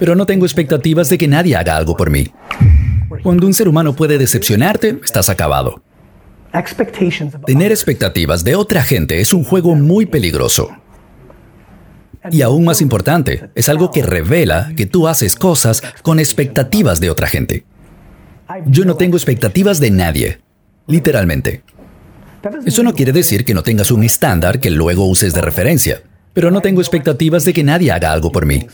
Pero no tengo expectativas de que nadie haga algo por mí. Cuando un ser humano puede decepcionarte, estás acabado. Tener expectativas de otra gente es un juego muy peligroso. Y aún más importante, es algo que revela que tú haces cosas con expectativas de otra gente. Yo no tengo expectativas de nadie, literalmente. Eso no quiere decir que no tengas un estándar que luego uses de referencia, pero no tengo expectativas de que nadie haga algo por mí.